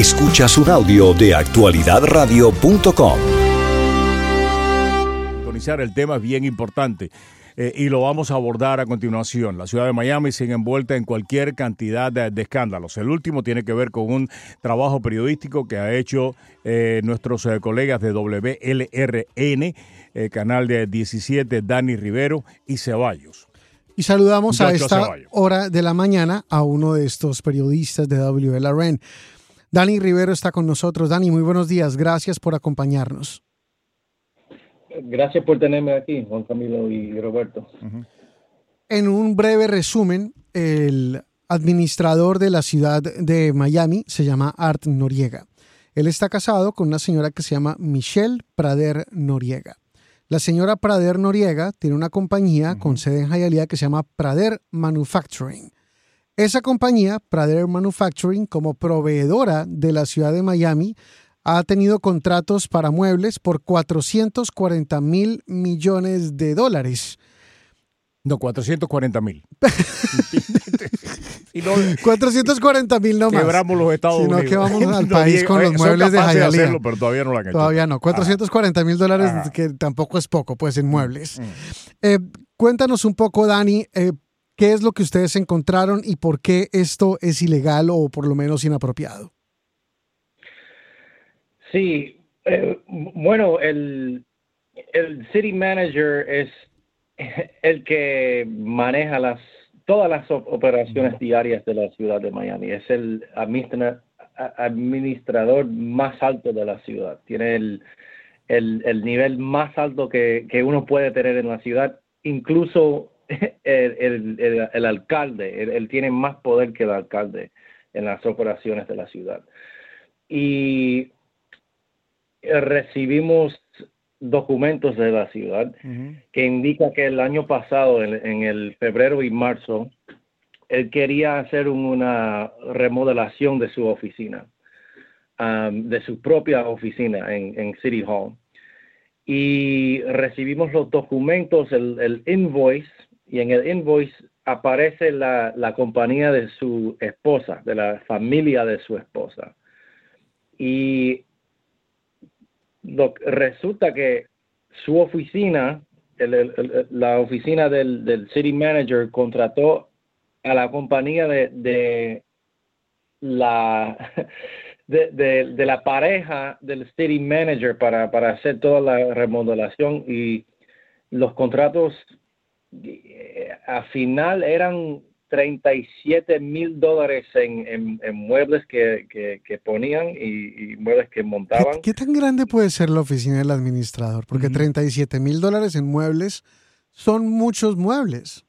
Escuchas un audio de actualidadradio.com. El tema es bien importante. Eh, y lo vamos a abordar a continuación. La ciudad de Miami sigue envuelta en cualquier cantidad de, escándalos. El último tiene que ver con un trabajo periodístico que ha hecho eh, nuestros eh, colegas de WLRN, canal de 17, Dani Rivero y Ceballos. Y saludamos a esta hora de la mañana a uno de estos periodistas de WLRN. Dani Rivero está con nosotros. Dani, muy buenos días. Gracias por acompañarnos. Gracias por tenerme aquí, Juan Camilo y Roberto. En un breve resumen, el administrador de la ciudad de Miami se llama Art Noriega. Él está casado con una señora que se llama Michelle Prader Noriega. La señora Prader Noriega tiene una compañía con sede en Hialeah que se llama Prader Manufacturing. Esa compañía, Prader Manufacturing, como proveedora de la ciudad de Miami, ha tenido contratos para muebles por 440 mil millones de dólares. No, 440 mil. 440 mil no más. Quebramos los Estados Unidos. Sino que vamos al país con los muebles de Hialeah. pero todavía no han hecho. Todavía no. 440 mil dólares, que tampoco es poco, pues, en muebles. Mm, mm. Eh, cuéntanos un poco, Dani, eh, qué es lo que ustedes encontraron y por qué esto es ilegal o por lo menos inapropiado. Sí, eh, bueno, el, el city manager es el que maneja las todas las operaciones diarias de la ciudad de Miami. Es el administrador más alto de la ciudad. Tiene el, el, nivel más alto que, que, uno puede tener en la ciudad. Incluso el, el alcalde, él, tiene más poder que el alcalde en las operaciones de la ciudad. Y eh, recibimos documentos de la ciudad que indica que el año pasado, en, el febrero y marzo, él quería hacer una remodelación de su oficina, um, de su propia oficina en, City Hall. Y recibimos los documentos, el, invoice, y en el invoice aparece la, la compañía de su esposa, de la familia de su esposa. Y resulta que su oficina, la oficina del, city manager contrató a la compañía de, la de, la pareja del city manager para, para hacer toda la remodelación y los contratos a final eran 37 mil dólares en, en, muebles que, que, ponían y, muebles que montaban. ¿Qué, tan grande puede ser la oficina del administrador? Porque 37 mil dólares en muebles son muchos muebles.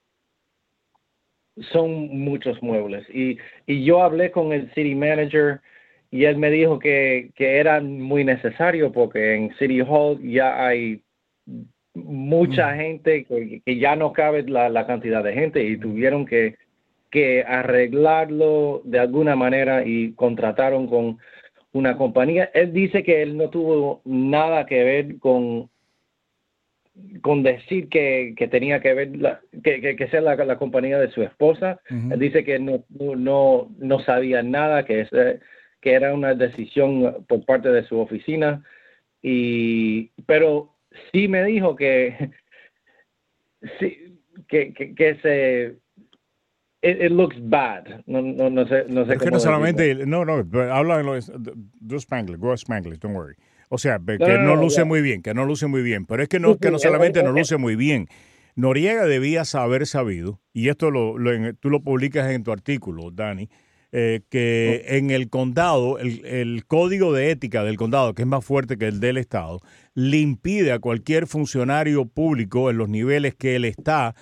Son muchos muebles. Y, y yo hablé con el city manager y él me dijo que, que era muy necesario porque en City Hall ya hay mucha gente que, que, ya no cabe la, la, cantidad de gente y tuvieron que que arreglarlo de alguna manera y contrataron con una compañía. Él dice que él no tuvo nada que ver con con decir que, tenía que ver la, que, que, sea la, compañía de su esposa. Él dice que no, no, no sabía nada, que, que era una decisión por parte de su oficina. Y, pero sí me dijo que, sí, que, que se it, looks bad. No, no, no sé, no sé cómo no solamente, no, no, habla en lo do Spanglish, go Spanglish, don't worry. O sea, que no, luce muy bien, que no luce muy bien, pero es que no, que no solamente no luce muy bien. Noriega debía haber sabido, y esto lo, tú lo publicas en tu artículo, Dani, eh, que en el condado, el, el, código de ética del condado, que es más fuerte que el del Estado, le impide a cualquier funcionario público en los niveles que él está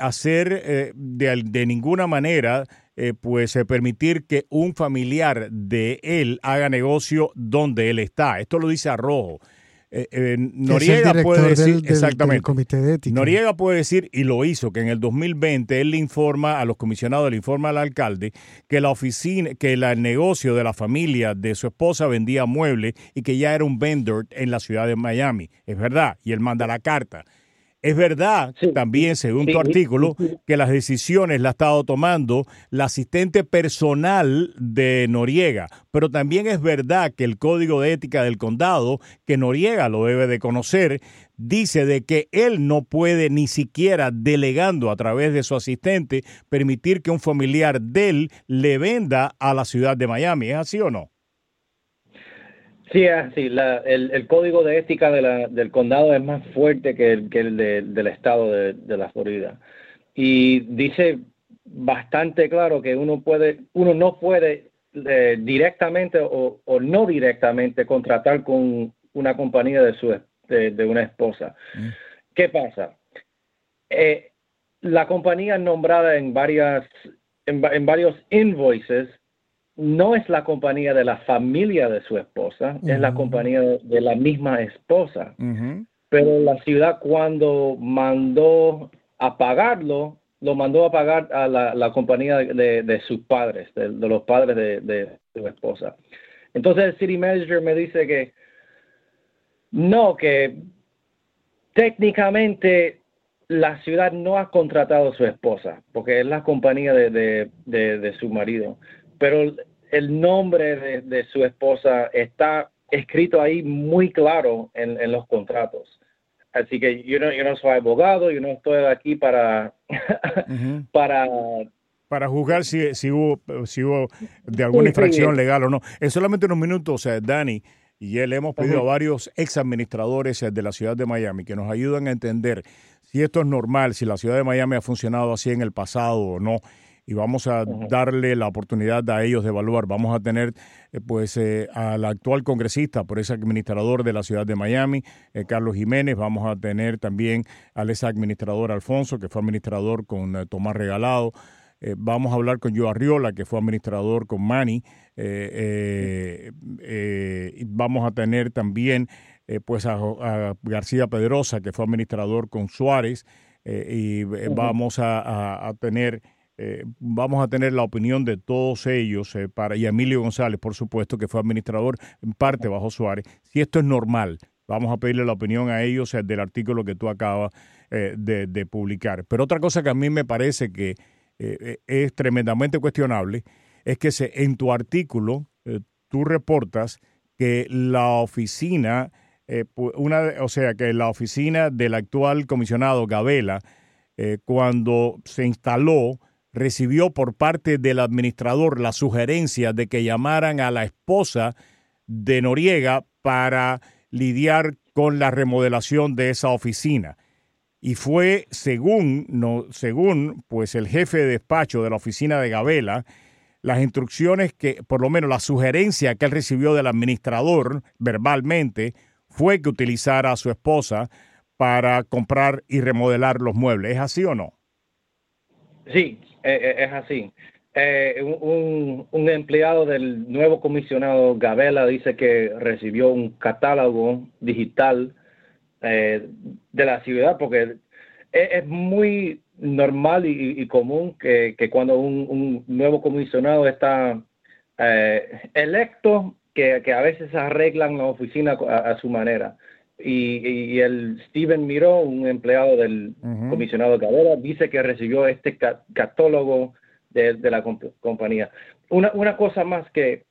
hacer eh, de, ninguna manera, eh, pues eh, permitir que un familiar de él haga negocio donde él está. Esto lo dice Arrojo. Noriega puede decir, exactamente, Noriega puede decir, y lo hizo, que en el 2020 él le informa a los comisionados, le informa al alcalde que la oficina, que el negocio de la familia de su esposa vendía muebles y que ya era un vendor en la ciudad de Miami. Es verdad, y él manda la carta. Es verdad también, según tu artículo, que las decisiones las ha estado tomando la asistente personal de Noriega, pero también es verdad que el código de ética del condado, que Noriega lo debe de conocer, dice de que él no puede ni siquiera delegando a través de su asistente permitir que un familiar de él le venda a la ciudad de Miami. ¿Es así o no? Sí, sí el, código de ética del condado es más fuerte que el, que el del estado de, la Florida. Y dice bastante claro que uno, puede, uno no puede eh, directamente o, no directamente contratar con una compañía de, su, de, una esposa. Mm. ¿Qué pasa? Eh, la compañía nombrada en, varias, en varios invoices no es la compañía de la familia de su esposa, es la compañía de la misma esposa. Pero la ciudad cuando mandó a pagarlo, lo mandó a pagar a la, compañía de, sus padres, de, los padres de, su esposa. Entonces el city manager me dice que no, que técnicamente la ciudad no ha contratado a su esposa, porque es la compañía de, su marido pero el nombre de, su esposa está escrito ahí muy claro en, los contratos. Así que yo no, yo no soy abogado, yo no estoy aquí para, para para juzgar si, si, hubo, si hubo de alguna infracción legal o no. En solamente unos minutos, eh, Dani y él hemos pedido a varios ex administradores eh, de la ciudad de Miami que nos ayuden a entender si esto es normal, si la ciudad de Miami ha funcionado así en el pasado o no y vamos a darle la oportunidad a ellos de evaluar. Vamos a tener eh, pues eh, al actual congresista, por ese administrador de la ciudad de Miami, eh, Carlos Jiménez. Vamos a tener también al ex administrador Alfonso, que fue administrador con Tomás Regalado. vamos a hablar con Joe Arriola, que fue administrador con Manny. vamos a tener también pues a, García Pedrosa, que fue administrador con Suárez. y vamos a tener eh, vamos a tener la opinión de todos ellos, eh, para, y Emilio González, por supuesto, que fue administrador en parte bajo Suárez, si esto es normal. Vamos a pedirle la opinión a ellos eh, del artículo que tú acabas de, publicar. Pero otra cosa que a mí me parece que es tremendamente cuestionable es que se, en tu artículo tú reportas que la oficina, una, o sea, que la oficina del actual comisionado Gabela, cuando se instaló, recibió por parte del administrador la sugerencia de que llamaran a la esposa de Noriega para lidiar con la remodelación de esa oficina. Y fue según, no, según pues el jefe de despacho de la oficina de Gabela, las instrucciones que, por lo menos la sugerencia que él recibió del administrador verbalmente, fue que utilizara a su esposa para comprar y remodelar los muebles. ¿Es así o no? Sí, eh, eh, es así. Eh, un, empleado del nuevo comisionado Gabela dice que recibió un catálogo digital de la ciudad porque es, muy normal y, común que, cuando un, nuevo comisionado está electo, que, a veces arreglan la oficina a, su manera. Y, el Steven Miró, un empleado del comisionado Gabela, dice que recibió este catálogo de, la compañía. Una, una cosa más que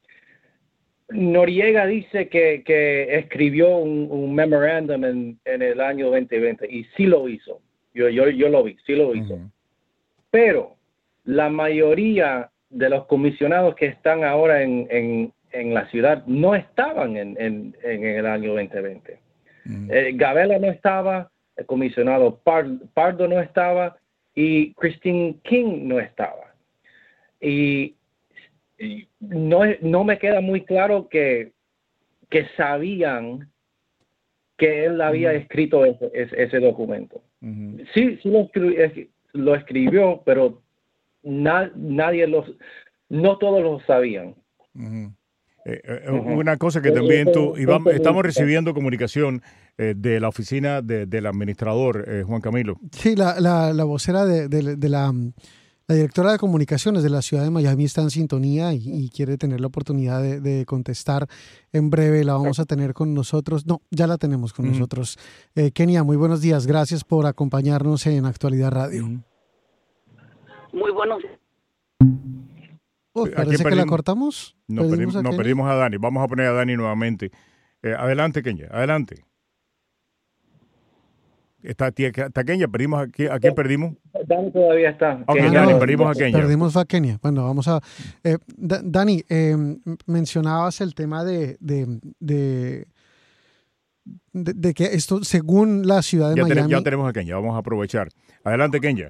Noriega dice que, que escribió un, memorandum en, en, el año 2020 y sí lo hizo. Yo, yo, yo lo vi, sí lo hizo. Pero la mayoría de los comisionados que están ahora en, en, en la ciudad no estaban en, en, en el año 2020. Eh, Gabela no estaba, el comisionado Pardo no estaba y Christine King no estaba. Y, no, no me queda muy claro que, que sabían que él había escrito ese, ese, documento. Sí, sí lo, lo, escribió, pero nadie los, no todos lo sabían. Eh, eh, una cosa que también tú, estamos recibiendo comunicación eh, de la oficina del administrador, Juan Camilo. Sí, la, la, vocera de, la, La directora de comunicaciones de la ciudad de Miami está en sintonía y, quiere tener la oportunidad de, contestar en breve. La vamos a tener con nosotros. No, ya la tenemos con nosotros. Eh, Kenia, muy buenos días. Gracias por acompañarnos en Actualidad Radio. Muy buenos días. Parece que la cortamos. No, perdimos, a, Dani. Vamos a poner a Dani nuevamente. Eh, adelante, Kenia. Adelante. Está, está Kenia, perdimos a, quién perdimos? Dani todavía está. Ok, Dani, perdimos a Kenia. Perdimos a Kenia. Bueno, vamos a... Eh, Dani, em, mencionabas el tema de, de, de, que esto, según la ciudad de Miami... ya tenemos a Kenia, vamos a aprovechar. Adelante, Kenia.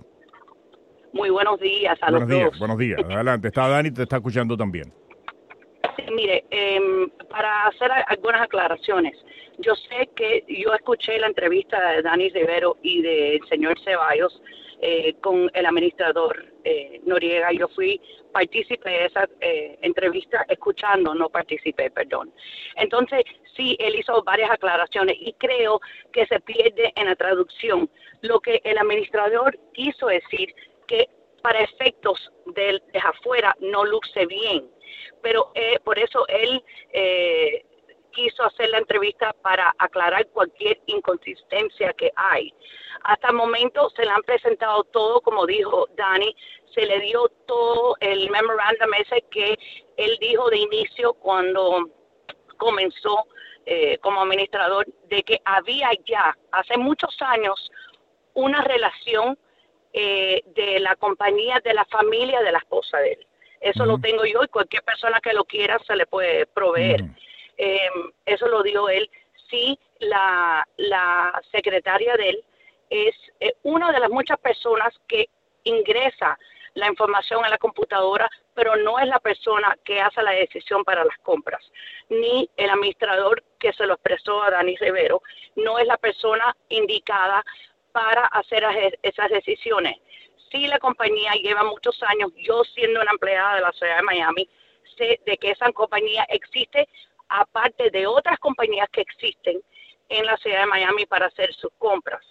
Muy buenos días a buenos los días, Buenos días, adelante. Está Dani, te está escuchando también. mire, em, para hacer algunas aclaraciones, yo sé que yo escuché la entrevista de Dani Rivero y del señor Ceballos eh, con el administrador eh, Noriega. Yo fui partícipe de esa eh, entrevista escuchando, no participé, perdón. Entonces, sí, él hizo varias aclaraciones y creo que se pierde en la traducción lo que el administrador quiso decir que para efectos de, de afuera no luce bien, pero por eso él quiso hacer la entrevista para aclarar cualquier inconsistencia que hay. Hasta el momento se le han presentado todo, como dijo Dani, se le dio todo el memorandum ese que él dijo de inicio cuando comenzó eh, como administrador, de que había ya hace muchos años una relación eh, de la compañía, de la familia de la esposa de él. Eso lo tengo yo y cualquier persona que lo quiera se le puede proveer. Eh, eso lo dio él. Sí, la, la secretaria de él es eh, una de las muchas personas que ingresa la información en la computadora, pero no es la persona que hace la decisión para las compras, ni el administrador que se lo expresó a Dani Rivero, no es la persona indicada para hacer esas decisiones. Si la compañía lleva muchos años, yo siendo una empleada de la ciudad de Miami, sé de que esa compañía existe aparte de otras compañías que existen en la ciudad de Miami para hacer sus compras.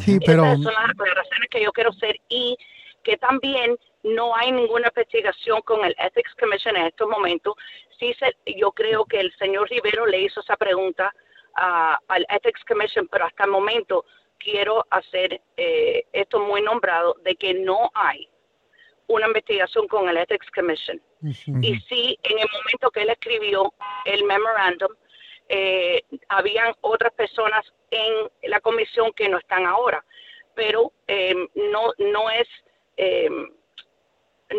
Sí, pero... Esas son las aclaraciones que yo quiero hacer y que también no hay ninguna investigación con el Ethics Commission en estos momentos. Sí, se, yo creo que el señor Rivero le hizo esa pregunta al Ethics Commission, pero hasta el momento quiero hacer eh, esto muy nombrado de que no hay una investigación con el Ethics Commission. Y sí, en el momento que él escribió el memorandum, eh, habían otras personas en la comisión que no están ahora, pero eh, no no es eh,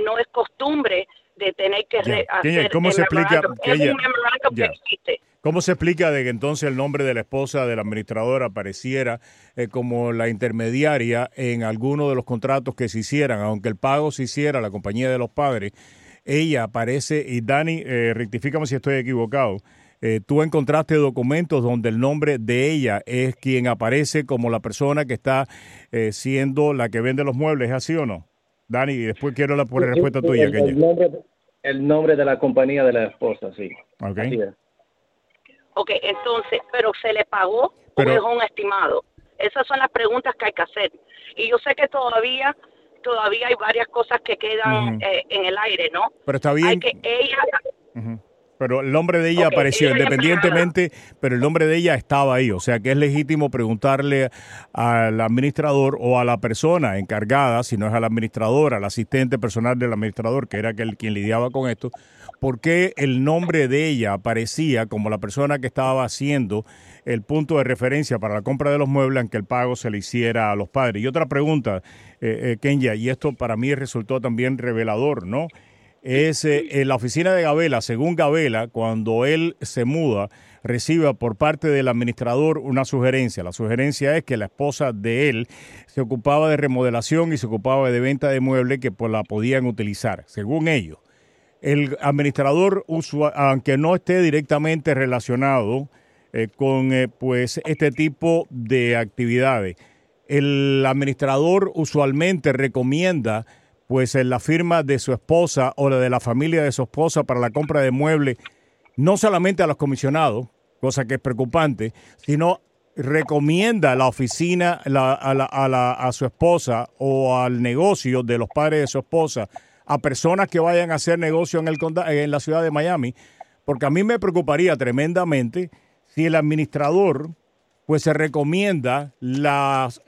no es costumbre de tener que hacer ¿Cómo se explica que ella, que existe. ¿Cómo se explica de que entonces el nombre de la esposa del administrador apareciera eh, como la intermediaria en alguno de los contratos que se hicieran, aunque el pago se hiciera la compañía de los padres? Ella aparece, y Dani, eh, rectifícame si estoy equivocado, eh, tú encontraste documentos donde el nombre de ella es quien aparece como la persona que está eh, siendo la que vende los muebles, ¿es así o no? Dani, y después quiero la respuesta tuya. El, el, nombre, el nombre de la compañía de la esposa, sí. Okay. Ok, entonces, pero se le pagó o es un estimado. Esas son las preguntas que hay que hacer. Y yo sé que todavía todavía hay varias cosas que quedan eh, en el aire, ¿no? Pero está bien. Hay que ella... Pero el nombre de ella apareció independientemente, pero el nombre de ella estaba ahí. O sea que es legítimo preguntarle al administrador o a la persona encargada, si no es al administrador, al asistente personal del administrador, que era aquel quien lidiaba con esto, por qué el nombre de ella aparecía como la persona que estaba haciendo el punto de referencia para la compra de los muebles, en que el pago se le hiciera a los padres. Y otra pregunta, eh, eh, Kenya, y esto para mí resultó también revelador, ¿no? es eh, en la oficina de Gabela, según Gabela, cuando él se muda, recibe por parte del administrador una sugerencia. La sugerencia es que la esposa de él se ocupaba de remodelación y se ocupaba de venta de muebles que pues, la podían utilizar, según ellos. El administrador, aunque no esté directamente relacionado eh, con eh, pues, este tipo de actividades, el administrador usualmente recomienda pues en la firma de su esposa o la de la familia de su esposa para la compra de muebles, no solamente a los comisionados, cosa que es preocupante, sino recomienda la oficina a, su esposa o al negocio de los padres de su esposa a personas que vayan a hacer negocio en, el, en la ciudad de Miami, porque a mí me preocuparía tremendamente si el administrador pues se recomienda las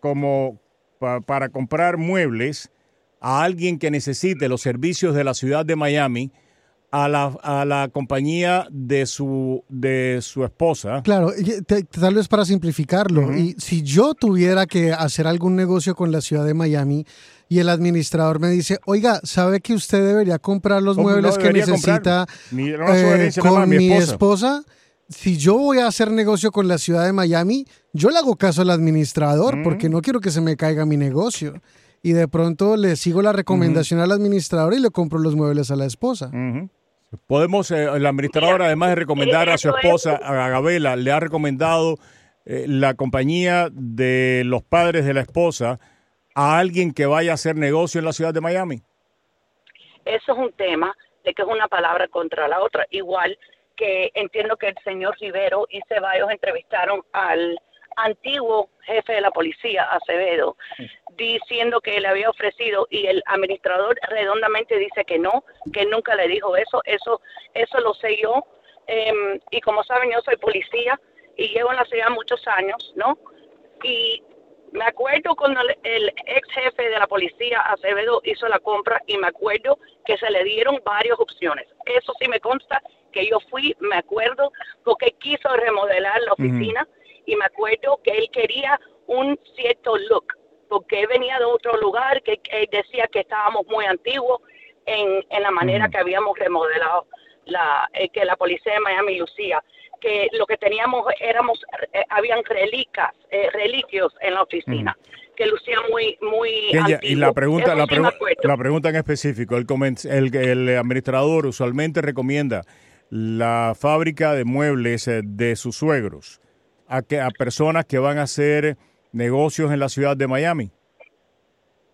como para comprar muebles a alguien que necesite los servicios de la ciudad de Miami a la, a la compañía de su, de su esposa. Claro, tal vez para simplificarlo, y si yo tuviera que hacer algún negocio con la ciudad de Miami y el administrador me dice, oiga, ¿sabe que usted debería comprar los muebles que necesita eh, con mi esposa? Si yo voy a hacer negocio con la ciudad de Miami, yo le hago caso al administrador porque no quiero que se me caiga mi negocio y de pronto le sigo la recomendación al administrador y le compro los muebles a la esposa. Podemos, eh, el administrador, además de recomendar a su esposa, a Gabela, le ha recomendado eh, la compañía de los padres de la esposa a alguien que vaya a hacer negocio en la ciudad de Miami. Eso es un tema de que es una palabra contra la otra. Igual que entiendo que el señor Rivero y Ceballos entrevistaron al antiguo jefe de la policía, Acevedo, diciendo que le había ofrecido y el administrador redondamente dice que no, que nunca le dijo eso, eso, eso lo sé yo. Em, y como saben, yo soy policía y llevo en la ciudad muchos años, ¿no? Y me acuerdo cuando el, ex jefe de la policía, Acevedo, hizo la compra y me acuerdo que se le dieron varias opciones. Eso sí me consta que yo fui, me acuerdo, porque quiso remodelar la oficina y me acuerdo que él quería un cierto look, porque venía de otro lugar, que, decía que estábamos muy antiguos en, en la manera que habíamos remodelado la, eh, que la policía de Miami lucía que lo que teníamos éramos eh, habían relicas eh, reliquios en la oficina que lucían muy muy y la pregunta la, la, pregunta en específico el, el, el administrador usualmente recomienda la fábrica de muebles de sus suegros a, que, a personas que van a hacer negocios en la ciudad de Miami?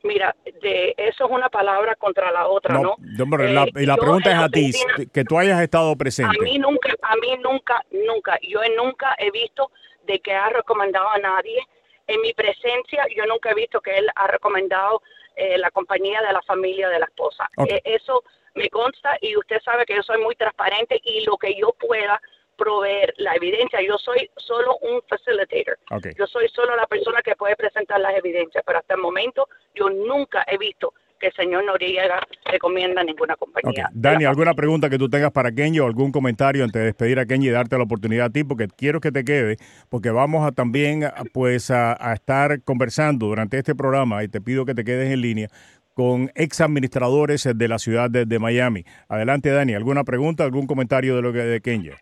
Mira, de, eso es una palabra contra la otra, ¿no? Eh, y la pregunta es a ti, que tú hayas estado presente. A mí nunca, a mí nunca, nunca, yo nunca he visto de que ha recomendado a nadie. En mi presencia, yo nunca he visto que él ha recomendado eh, la compañía de la familia de la esposa. Eh, eso me consta y usted sabe que yo soy muy transparente y lo que yo pueda proveer la evidencia. Yo soy solo un facilitator. Yo soy solo la persona que puede presentar las evidencias, pero hasta el momento yo nunca he visto que el señor Noriega recomienda ninguna compañía. Dani, ¿alguna pregunta que tú tengas para Kenji o algún comentario antes de despedir a Kenji y darte la oportunidad a ti? Porque quiero que te quede, porque vamos a también pues a, estar conversando durante este programa y te pido que te quedes en línea con ex administradores de la ciudad de, Miami. Adelante, Dani, ¿alguna pregunta, algún comentario de lo que de Kenya?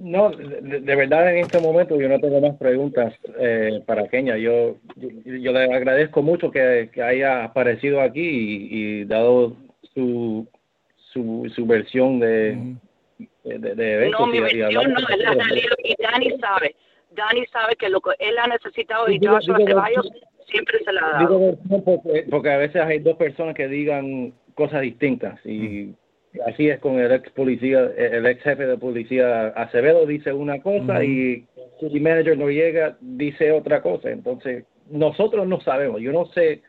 No, de, verdad en este momento yo no tengo más preguntas eh, para Kenia. Yo, yo, le agradezco mucho que, haya aparecido aquí y, dado su, su, su versión de, de, eventos. No, mi versión no, es la realidad y Dani sabe. Dani sabe que lo que él ha necesitado y Joshua Ceballos siempre se la ha dado. Porque, porque, a veces hay dos personas que digan cosas distintas y así es con el ex policía, el ex jefe de policía Acevedo dice una cosa y el manager Noriega dice otra cosa. Entonces, nosotros no sabemos. Yo no sé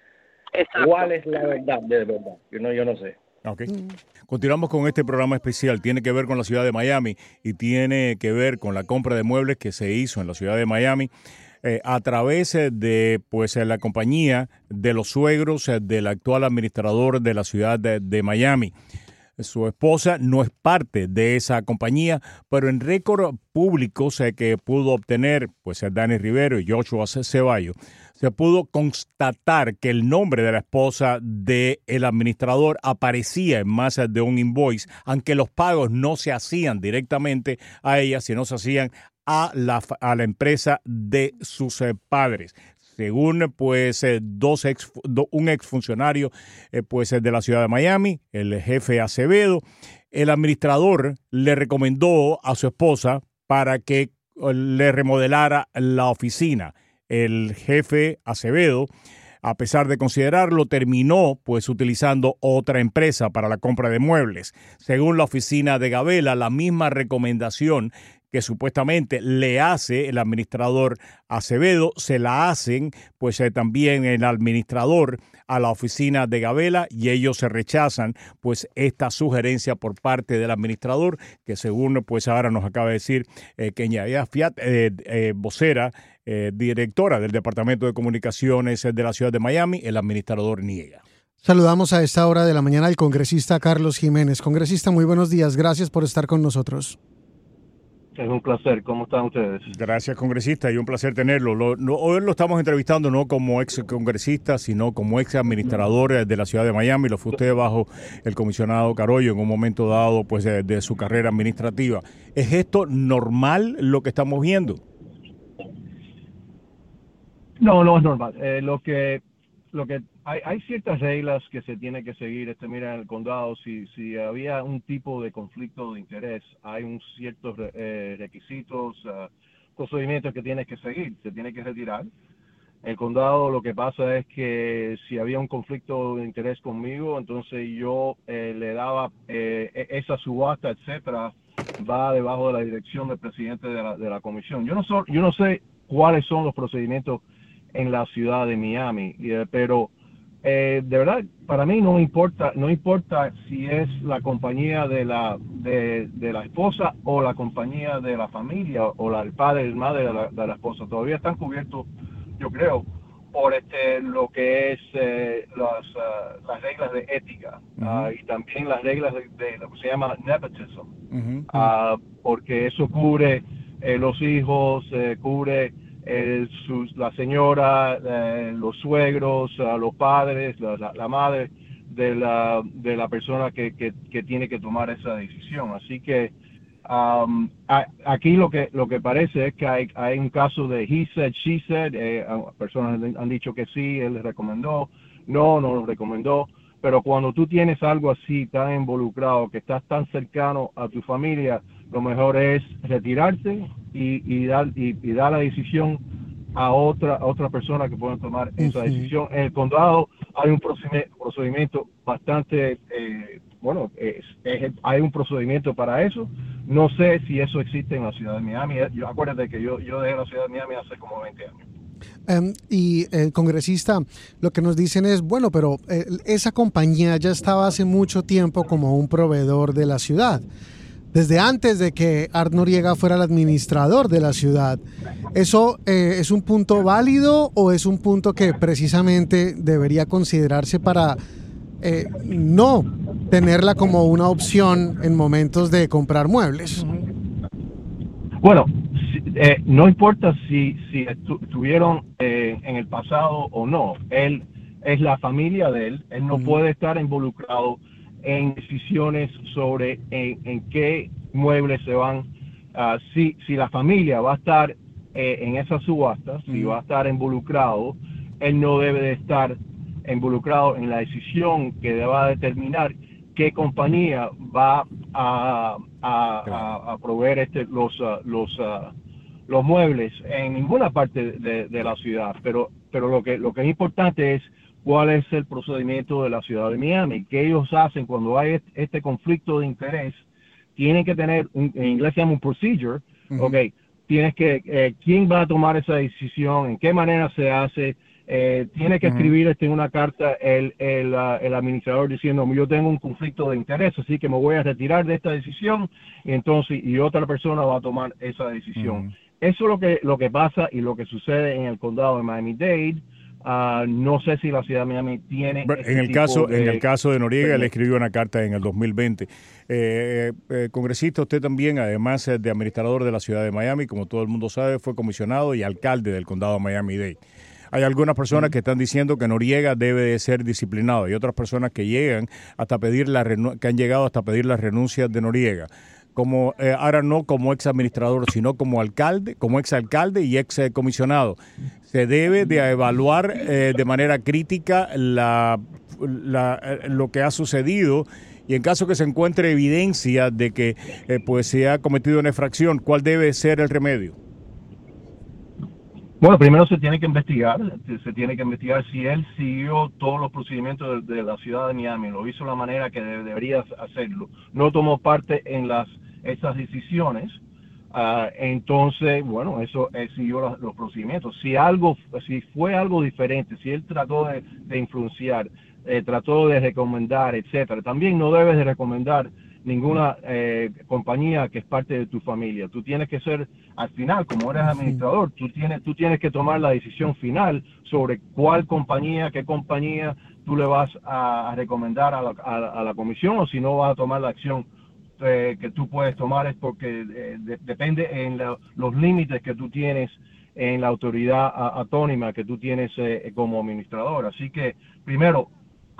cuál es la verdad de verdad. Yo no, yo no sé. Okay. Continuamos con este programa especial. Tiene que ver con la ciudad de Miami y tiene que ver con la compra de muebles que se hizo en la ciudad de Miami. Eh, a través de pues la compañía de los suegros eh, del actual administrador de la ciudad de Miami. Su esposa no es parte de esa compañía, pero en récord público sé que pudo obtener, pues Dani Rivero y Joshua Ceballos, se pudo constatar que el nombre de la esposa del el administrador aparecía en más de un invoice, aunque los pagos no se hacían directamente a ella, sino se hacían a la, a la empresa de sus eh, padres según pues eh, dos ex, un exfuncionario eh, pues de la ciudad de Miami, el jefe Acevedo, el administrador le recomendó a su esposa para que eh, le remodelara la oficina. El jefe Acevedo, a pesar de considerarlo, terminó pues utilizando otra empresa para la compra de muebles. Según la oficina de Gabela, la misma recomendación que supuestamente le hace el administrador Acevedo, se la hacen pues eh, también el administrador a la oficina de Gabela y ellos se rechazan pues esta sugerencia por parte del administrador que según pues ahora nos acaba de decir eh, Fiat, eh, eh, vocera, directora del Departamento de Comunicaciones de la Ciudad de Miami, el administrador niega. Saludamos a esta hora de la mañana al congresista Carlos Jiménez. Congresista, muy buenos días. Gracias por estar con nosotros. Es un placer. ¿Cómo están ustedes? Gracias, congresista, y un placer tenerlo. hoy lo estamos entrevistando no como ex congresista, sino como ex administrador de la ciudad de Miami. Lo fue usted bajo el comisionado Carollo en un momento dado pues, de, su carrera administrativa. ¿Es esto normal lo que estamos viendo? No, no es normal. Eh, lo que lo que hay, ciertas reglas que se tiene que seguir. Este, mira, en el condado, si, si había un tipo de conflicto de interés, hay un ciertos eh, requisitos, uh, procedimientos que tienes que seguir. Se tiene que retirar. El condado lo que pasa es que si había un conflicto de interés conmigo, entonces yo eh, le daba eh, e, esa subasta, etcétera, va debajo de la dirección del presidente de la, de la comisión. Yo no, yo no sé cuáles son los procedimientos en la ciudad de Miami, pero eh, de verdad, para mí no importa, no importa si es la compañía de la, de, la esposa o la compañía de la familia o la, el padre y madre de la, esposa. Todavía están cubiertos, yo creo, por este, lo que es eh, las, ah, las reglas de ética ah, y también las reglas de, lo que se llama nepotism, ah, porque eso cubre eh, los hijos, cubre eh, la señora, eh, los suegros, los padres, la, madre de la, de la persona que, que, tiene que tomar esa decisión. Así que um, aquí lo que lo que parece es que hay, hay un caso de he said, she said, eh, personas han dicho que sí, él recomendó, no, no lo recomendó, pero cuando tú tienes algo así tan involucrado, que estás tan cercano a tu familia, lo mejor es retirarse y, dar, y, dar la decisión a otra, otra persona que pueda tomar esa decisión. En el condado hay un procedimiento bastante, eh, bueno, hay un procedimiento para eso. No sé si eso existe en la ciudad de Miami. Yo, acuérdate que yo, yo dejé la ciudad de Miami hace como 20 años. Em, y el eh, congresista, lo que nos dicen es, bueno, pero eh, esa compañía ya estaba hace mucho tiempo como un proveedor de la ciudad desde antes de que Art Noriega fuera el administrador de la ciudad. ¿Eso eh, es un punto válido o es un punto que precisamente debería considerarse para eh, no tenerla como una opción en momentos de comprar muebles? Bueno, eh, no importa si, si estuvieron en el pasado o no, él es la familia de él, él no puede estar involucrado en decisiones sobre en, qué muebles se van, uh, si, si la familia va a estar eh, en esa subasta, si va a estar involucrado, él no debe de estar involucrado en la decisión que deba determinar qué compañía va a, a, proveer este, los, uh, los, uh, los muebles en ninguna parte de, de, la ciudad. Pero, pero lo, que, lo que es importante es cuál es el procedimiento de la ciudad de Miami, qué ellos hacen cuando hay este conflicto de interés, tienen que tener, en inglés se llama un procedure, ok, tienes que, eh, quién va a tomar esa decisión, en qué manera se hace, eh, tiene que escribir este, una carta el, el, uh, el, administrador diciendo yo tengo un conflicto de interés, así que me voy a retirar de esta decisión y entonces y otra persona va a tomar esa decisión. Eso es lo que, lo que pasa y lo que sucede en el condado de Miami-Dade. Ah, no sé si la ciudad de Miami tiene. en el caso, en el caso de Noriega, le escribió una carta en el 2020. Eh, eh, congresista, usted también, además de administrador de la ciudad de Miami, como todo el mundo sabe, fue comisionado y alcalde del condado de Miami-Dade. Hay algunas personas que están diciendo que Noriega debe de ser disciplinado y otras personas que llegan hasta pedir la que han llegado hasta pedir la renuncia de Noriega como eh, ahora no como ex administrador, sino como alcalde, como ex alcalde y ex comisionado. Se debe de evaluar eh, de manera crítica la, eh, lo que ha sucedido y en caso que se encuentre evidencia de que pues se ha cometido una infracción, ¿cuál debe ser el remedio? Bueno, primero se tiene que investigar, se tiene que investigar si él siguió todos los procedimientos de, la ciudad de Miami, lo hizo de la manera que debería hacerlo, no tomó parte en las esas decisiones, Ah, entonces, bueno, eso siguió los, procedimientos. Si algo, si fue algo diferente, si él trató de, influenciar, eh, trató de recomendar, etcétera, también no debes de recomendar ninguna eh, compañía que es parte de tu familia. Tú tienes que ser, al final, como eres administrador, tú tienes, tú tienes que tomar la decisión final sobre cuál compañía, qué compañía tú le vas a, recomendar a la, a la comisión o si no vas a tomar la acción eh, que tú puedes tomar es porque eh, depende en los límites que tú tienes en la autoridad autónoma que tú tienes eh, como administrador. Así que, primero,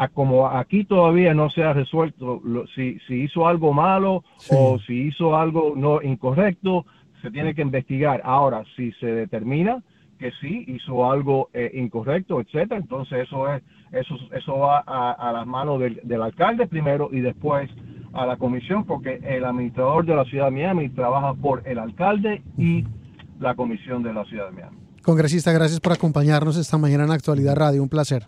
como aquí todavía no se ha resuelto si, si, hizo algo malo o si hizo algo no incorrecto, se tiene que investigar. Ahora, si se determina que sí hizo algo incorrecto, etcétera, entonces eso es eso eso va a, las manos del, del alcalde primero y después a la comisión porque el administrador de la ciudad de Miami trabaja por el alcalde y la comisión de la ciudad de Miami. Congresista, gracias por acompañarnos esta mañana en Actualidad Radio. Un placer.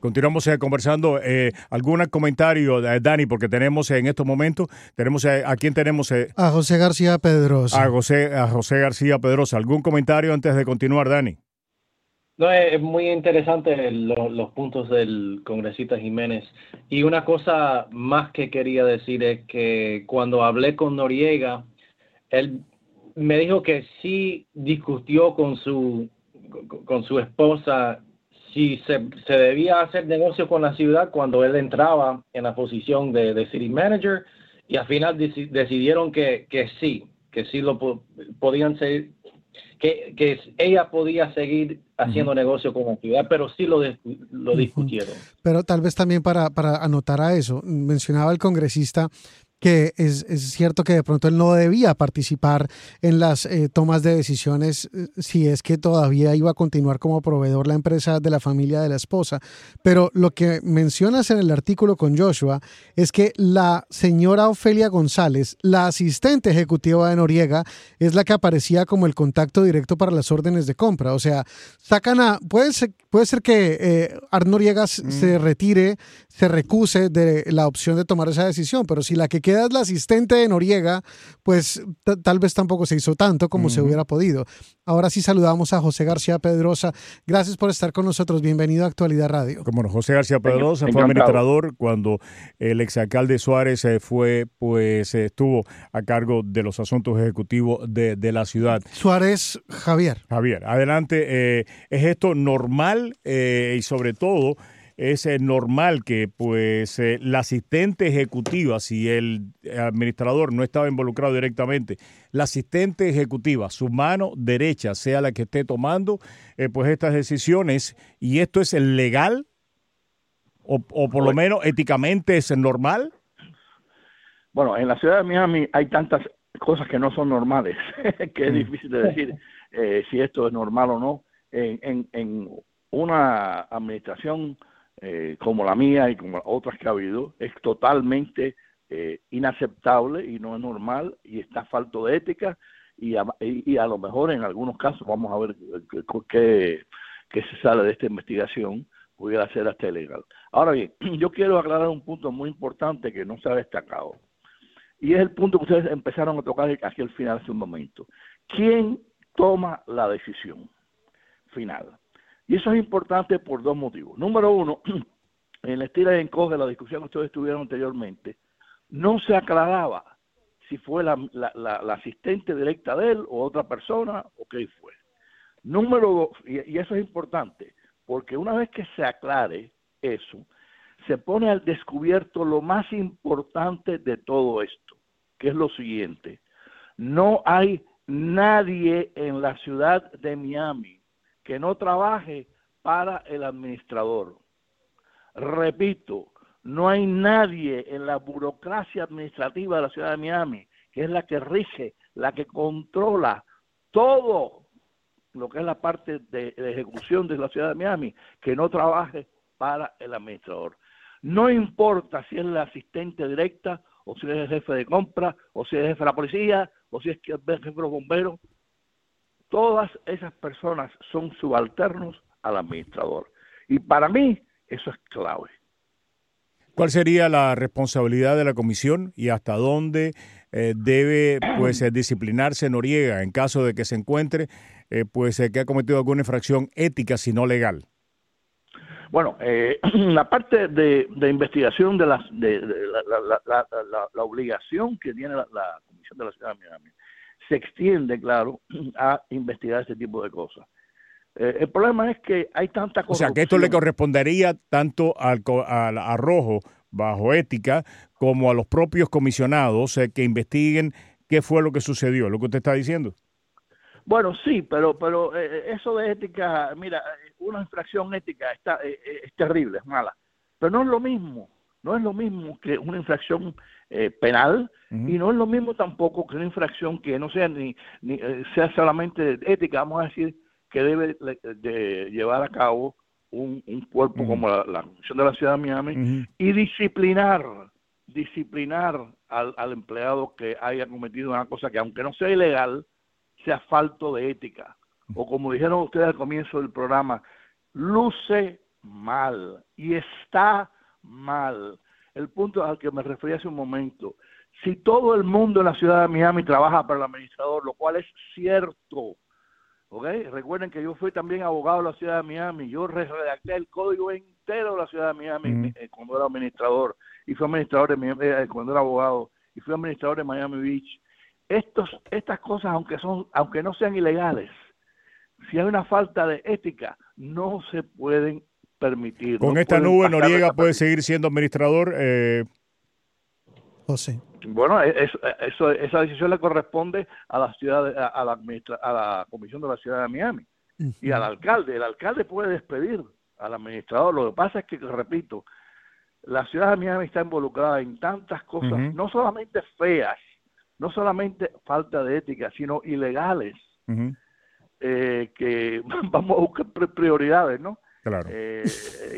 Continuamos eh, conversando. Eh, ¿Algún comentario, eh, Dani? Porque tenemos en estos momentos, tenemos ¿a quién tenemos? a José García Pedrosa. A José, a José García Pedrosa. ¿Algún comentario antes de continuar, Dani? No, es, muy interesante los puntos del congresista Jiménez. Y una cosa más que quería decir es que cuando hablé con Noriega, él me dijo que sí discutió con su, con su esposa si se, se debía hacer negocio con la ciudad cuando él entraba en la posición de, de city manager y al final decidieron que, que sí, que sí lo podían ser, que, que ella podía seguir haciendo negocio con la ciudad, pero sí lo, lo discutieron. Pero tal vez también para, para anotar a eso, mencionaba el congresista que es, cierto que de pronto él no debía participar en las eh, tomas de decisiones eh, si es que todavía iba a continuar como proveedor la empresa de la familia de la esposa. Pero lo que mencionas en el artículo con Joshua es que la señora Ofelia González, la asistente ejecutiva de Noriega, es la que aparecía como el contacto directo para las órdenes de compra. O sea, sacan a... Puede ser, puede ser que eh, Noriega se mm. retire, se recuse de la opción de tomar esa decisión, pero si la que quedas la asistente de Noriega, pues tal vez tampoco se hizo tanto como se hubiera podido. Ahora sí saludamos a José García Pedrosa. Gracias por estar con nosotros. Bienvenido a Actualidad Radio. Como no, José García Pedrosa fue administrador cuando el exalcalde Suárez eh, fue, pues estuvo a cargo de los asuntos ejecutivos de, la ciudad. Suárez Javier. Javier, adelante. Eh, ¿Es esto normal eh, y sobre todo es eh, normal que pues eh, la asistente ejecutiva, si el administrador no estaba involucrado directamente, la asistente ejecutiva, su mano derecha, sea la que esté tomando eh, pues estas decisiones, y esto es legal o, o por lo menos éticamente es normal. Bueno, en la ciudad de Miami hay tantas cosas que no son normales, que es mm. difícil de decir si esto es normal o no. En, en, en una administración eh, como la mía y como otras que ha habido, es totalmente eh, inaceptable y no es normal y está falto de ética y a, lo mejor en algunos casos, vamos a ver qué, qué se sale de esta investigación, pudiera ser hasta ilegal. Ahora bien, yo quiero aclarar un punto muy importante que no se ha destacado. Y es el punto que ustedes empezaron a tocar aquí al final hace un momento. ¿Quién toma la decisión final? Y eso es importante por dos motivos. Número uno, en la estira y encoge la discusión que ustedes tuvieron anteriormente, no se aclaraba si fue la, asistente directa de él o otra persona o qué fue. Número dos, y eso es importante, porque una vez que se aclare eso, se pone al descubierto lo más importante de todo esto, que es lo siguiente. No hay nadie en la ciudad de Miami que no trabaje para el administrador. Repito, no hay nadie en la burocracia administrativa de la ciudad de Miami, que es la que rige, la que controla todo lo que es la parte de, ejecución de la ciudad de Miami, que no trabaje para el administrador. No importa si es la asistente directa, o si es el jefe de compra, o si es el jefe de la policía, o si es el jefe de los bomberos, todas esas personas son subalternos al administrador. Y para mí eso es clave. ¿Cuál sería la responsabilidad de la comisión y hasta dónde eh, debe pues eh, disciplinarse Noriega en caso de que se encuentre eh, pues que ha cometido alguna infracción ética si no legal? Bueno, la parte de, investigación de, las, de, la, obligación que tiene la, Comisión de la Ciudad de Miami se extiende, claro, a investigar este tipo de cosas. Eh, el problema es que hay tanta corrupción. O sea, que esto le correspondería tanto al, al arrojo bajo ética como a los propios comisionados eh, que investiguen qué fue lo que sucedió, lo que usted está diciendo. Bueno, sí, pero pero eh, eso de ética, mira, una infracción ética está es terrible, es mala, pero no es lo mismo, no es lo mismo que una infracción penal y no es lo mismo tampoco que una infracción que no sea ni, ni sea solamente ética, vamos a decir que debe de llevar a cabo un, cuerpo como la, Comisión de la Ciudad de Miami y disciplinar, disciplinar al, al, empleado que haya cometido una cosa que aunque no sea ilegal, sea falto de ética. O como dijeron ustedes al comienzo del programa, luce mal y está mal. El punto al que me referí hace un momento, si todo el mundo en la ciudad de Miami trabaja para el administrador, lo cual es cierto, Recuerden que yo fui también abogado de la ciudad de Miami, yo redacté el código entero de la ciudad de Miami eh, cuando era administrador, y fui administrador de, eh, cuando era abogado, y fui administrador de Miami Beach. Estos, estas cosas, aunque, son, aunque no sean ilegales, si hay una falta de ética, no se pueden permitir. Con esta nube, Noriega puede seguir siendo administrador. Eh... José. Bueno, eso, esa decisión le corresponde a la ciudad, a, la, a la comisión de la ciudad de Miami y al alcalde. El alcalde puede despedir al administrador. Lo que pasa es que, repito, la ciudad de Miami está involucrada en tantas cosas, no solamente feas, no solamente falta de ética, sino ilegales, eh, que vamos a buscar prioridades, ¿no? Claro. Eh,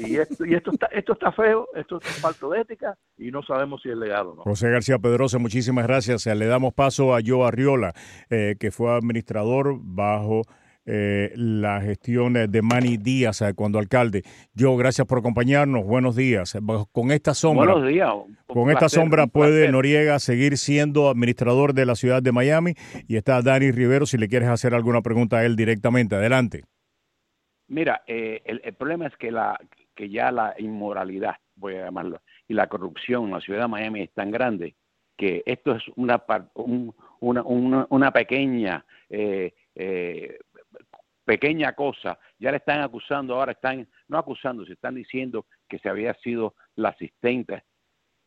y esto, y esto, está, esto está feo, esto es falto de ética y no sabemos si es legal o no. José García Pedrosa, muchísimas gracias. Le damos paso a Joe Arriola, eh, que fue administrador bajo eh, la gestión de Manny Díaz cuando alcalde. Joe, gracias por acompañarnos. Buenos días. Con esta sombra, Buenos días. con esta sombra puede Noriega seguir siendo administrador de la ciudad de Miami y está Dani Rivero si le quieres hacer alguna pregunta a él directamente. Adelante. Mira, eh, el, problema es que, la, que ya la inmoralidad, voy a llamarlo, y la corrupción en la ciudad de Miami es tan grande que esto es una, una, una, una, pequeña eh, eh, pequeña cosa. Ya le están acusando, ahora están, no acusando, se están diciendo que se había sido la asistente.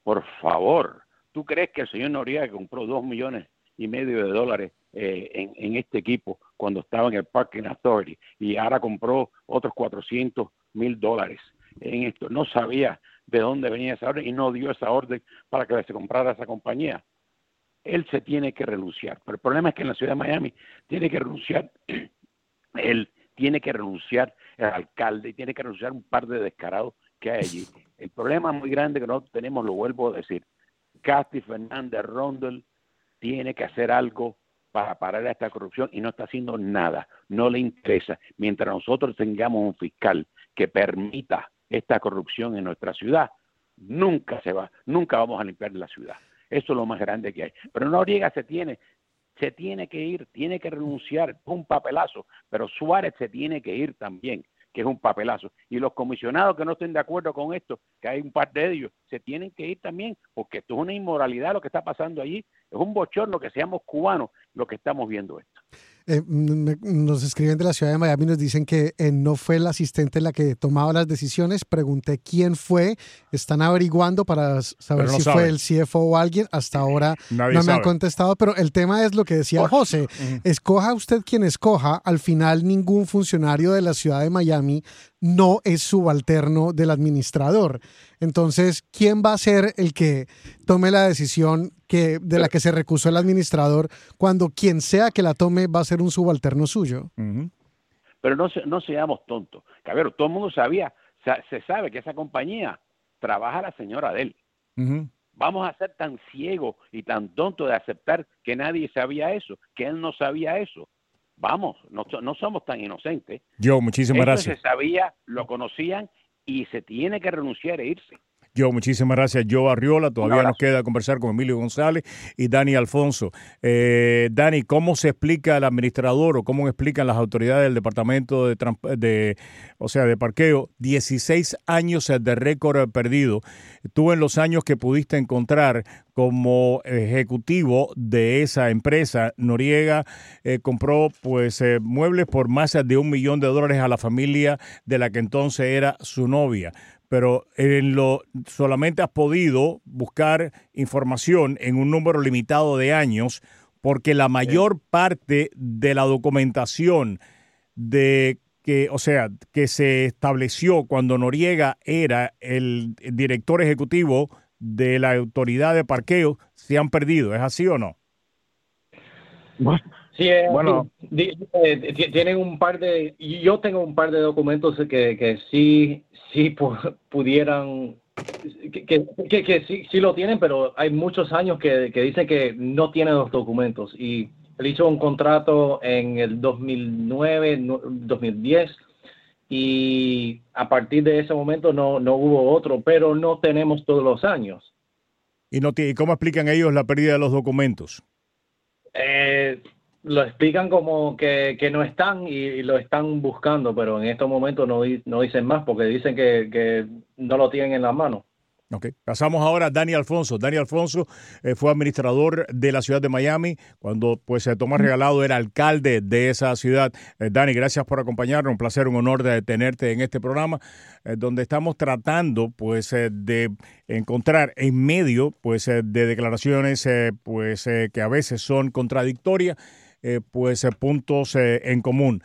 Por favor, ¿tú crees que el señor Noriega compró dos millones y medio de dólares eh, en, este equipo cuando estaba en el Parking Authority y ahora compró otros 400 mil dólares en esto. No sabía de dónde venía esa orden y no dio esa orden para que se comprara esa compañía. Él se tiene que renunciar. Pero el problema es que en la ciudad de Miami tiene que renunciar, él tiene que renunciar el alcalde y tiene que renunciar un par de descarados que hay allí. El problema muy grande que nosotros tenemos, lo vuelvo a decir, Casti Fernández Rondel tiene que hacer algo para parar esta corrupción y no está haciendo nada, no le interesa. Mientras nosotros tengamos un fiscal que permita esta corrupción en nuestra ciudad, nunca se va, nunca vamos a limpiar la ciudad. Eso es lo más grande que hay. Pero Noriega se tiene, se tiene que ir, tiene que renunciar, un papelazo, pero Suárez se tiene que ir también, que es un papelazo. Y los comisionados que no estén de acuerdo con esto, que hay un par de ellos, se tienen que ir también, porque esto es una inmoralidad lo que está pasando allí es un bochorno que seamos cubanos lo que estamos viendo esto. Eh, nos escriben de la ciudad de Miami, nos dicen que eh, no fue el asistente la que tomaba las decisiones. Pregunté quién fue. Están averiguando para saber si fue el CFO o alguien. Hasta ahora no me han contestado, pero el tema es lo que decía José. Escoja usted quien escoja. Al final, ningún funcionario de la ciudad de Miami no es subalterno del administrador. Entonces, ¿quién va a ser el que tome la decisión que, de la que se recusó el administrador cuando quien sea que la tome va a ser un subalterno suyo? Pero no, no seamos tontos. Cabrero, todo el mundo sabía, se sabe que esa compañía trabaja la señora de él. Vamos a ser tan ciegos y tan tontos de aceptar que nadie sabía eso, que él no sabía eso. Vamos, no, no somos tan inocentes. Yo, muchísimas gracias. se sabía, lo conocían y se tiene que renunciar e irse. Yo, muchísimas gracias, Joe Arriola. Todavía nos queda conversar con Emilio González y Dani Alfonso. Eh, Dani, ¿cómo se explica el administrador o cómo explican las autoridades del Departamento de, de o sea, de parqueo 16 años de récord perdido? Tú en los años que pudiste encontrar como ejecutivo de esa empresa, Noriega eh, compró pues eh, muebles por más de un millón de dólares a la familia de la que entonces era su novia pero en lo solamente has podido buscar información en un número limitado de años porque la mayor parte de la documentación de que, o sea, que se estableció cuando Noriega era el director ejecutivo de la autoridad de parqueo se han perdido. ¿Es así o no? Sí, eh, bueno, eh, tienen un par de, yo tengo un par de documentos que, que sí, sí pudieran, que, que, que, sí, sí, lo tienen, pero hay muchos años que, que dicen que no tienen los documentos. Y él hizo un contrato en el 2009, 2010, y a partir de ese momento no, no hubo otro, pero no tenemos todos los años. ¿Y, no ¿Y cómo explican ellos la pérdida de los documentos? Eh, lo explican como que, que no están y, lo están buscando, pero en estos momentos no, no dicen más porque dicen que, que no lo tienen en la mano. Ok, pasamos ahora a Dani Alfonso. Dani Alfonso eh, fue administrador de la ciudad de Miami cuando pues Tomás Regalado era alcalde de esa ciudad. Eh, Dani, gracias por acompañarnos. Un placer, un honor de tenerte en este programa eh, donde estamos tratando pues de encontrar en medio pues de declaraciones pues que a veces son contradictorias eh, pues eh, puntos eh, en común.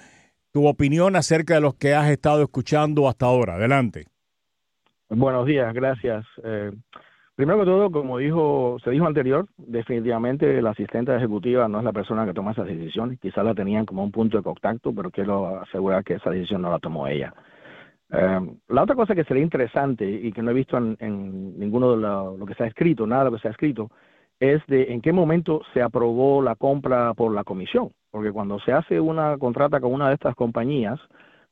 Tu opinión acerca de los que has estado escuchando hasta ahora. Adelante. Buenos días, gracias. primero que todo, como dijo, se dijo anterior, definitivamente la asistente ejecutiva no es la persona que toma esas decisiones. Quizás la tenían como un punto de contacto, pero quiero asegurar que esa decisión no la tomó ella. la otra cosa que sería interesante y que no he visto en, ninguno de lo, que se ha escrito, nada de lo que se ha escrito, es de en qué momento se aprobó la compra por la comisión, porque cuando se hace una contrata con una de estas compañías,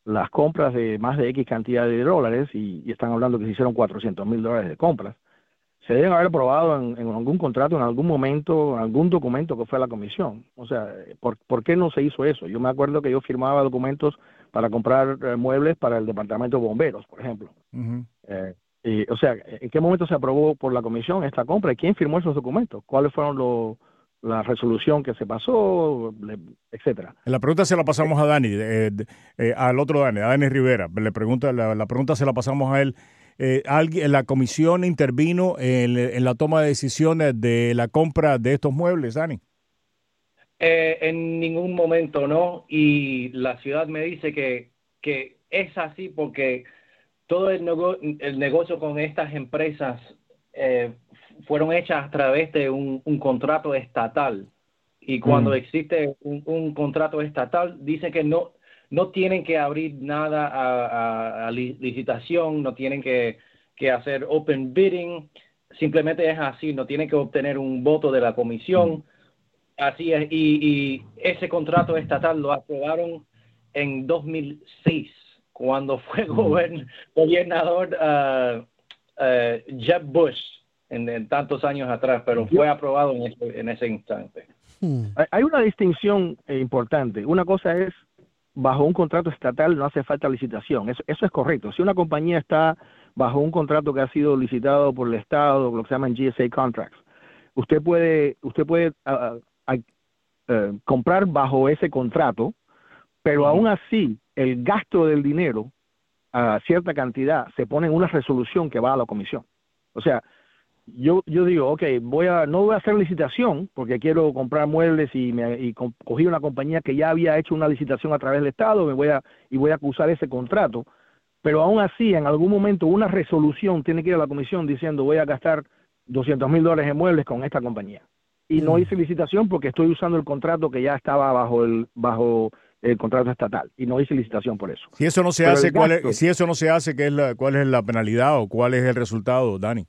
las compras de más de X cantidad de dólares, y, están hablando que se hicieron 400 mil dólares de compras, se deben haber aprobado en, algún contrato, en algún momento, en algún documento que fue a la comisión. O sea, ¿por, ¿por, qué no se hizo eso? Yo me acuerdo que yo firmaba documentos para comprar eh, muebles para el departamento de bomberos, por ejemplo. Eh, o sea, ¿en qué momento se aprobó por la comisión esta compra? ¿Y quién firmó esos documentos? ¿Cuáles fueron los la resolución que se pasó, etcétera. La pregunta se la pasamos a Dani, eh, al otro Dani, a Dani Rivera. Le pregunta, la, pregunta se la pasamos a él. Eh, ¿alguien, ¿La comisión intervino en, la toma de decisiones de la compra de estos muebles, Dani? en ningún momento no, y la ciudad me dice que, que es así porque todo el, el negocio con estas empresas eh, fueron hechas a través de un, contrato estatal. Y cuando mm. existe un, contrato estatal, dice que no, no tienen que abrir nada a, licitación, no tienen que, hacer open bidding, simplemente es así, no tienen que obtener un voto de la comisión. Mm. Así es, y, y ese contrato estatal lo aprobaron en 2006 cuando fue gobernador uh, uh, Jeb Bush en, tantos años atrás, pero fue aprobado en ese, en ese instante. Hmm. Hay una distinción eh, importante. Una cosa es, bajo un contrato estatal no hace falta licitación. Eso, eso es correcto. Si una compañía está bajo un contrato que ha sido licitado por el Estado, lo que se llaman GSA contracts, usted puede, usted puede uh, comprar bajo ese contrato, pero aún así el gasto del dinero a cierta cantidad se pone en una resolución que va a la comisión. O sea, yo, yo digo, ok, voy a, no voy a hacer licitación porque quiero comprar muebles y, me, y cogí una compañía que ya había hecho una licitación a través del Estado me voy a, y voy a acusar ese contrato, pero aún así en algún momento una resolución tiene que ir a la comisión diciendo voy a gastar 200 mil dólares en muebles con esta compañía. Y no hice licitación porque estoy usando el contrato que ya estaba bajo el, bajo el contrato estatal y no hice licitación por eso. Si eso no se hace, ¿cuál es, si eso no se hace, ¿qué es la, ¿cuál es la penalidad o cuál es el resultado, Dani?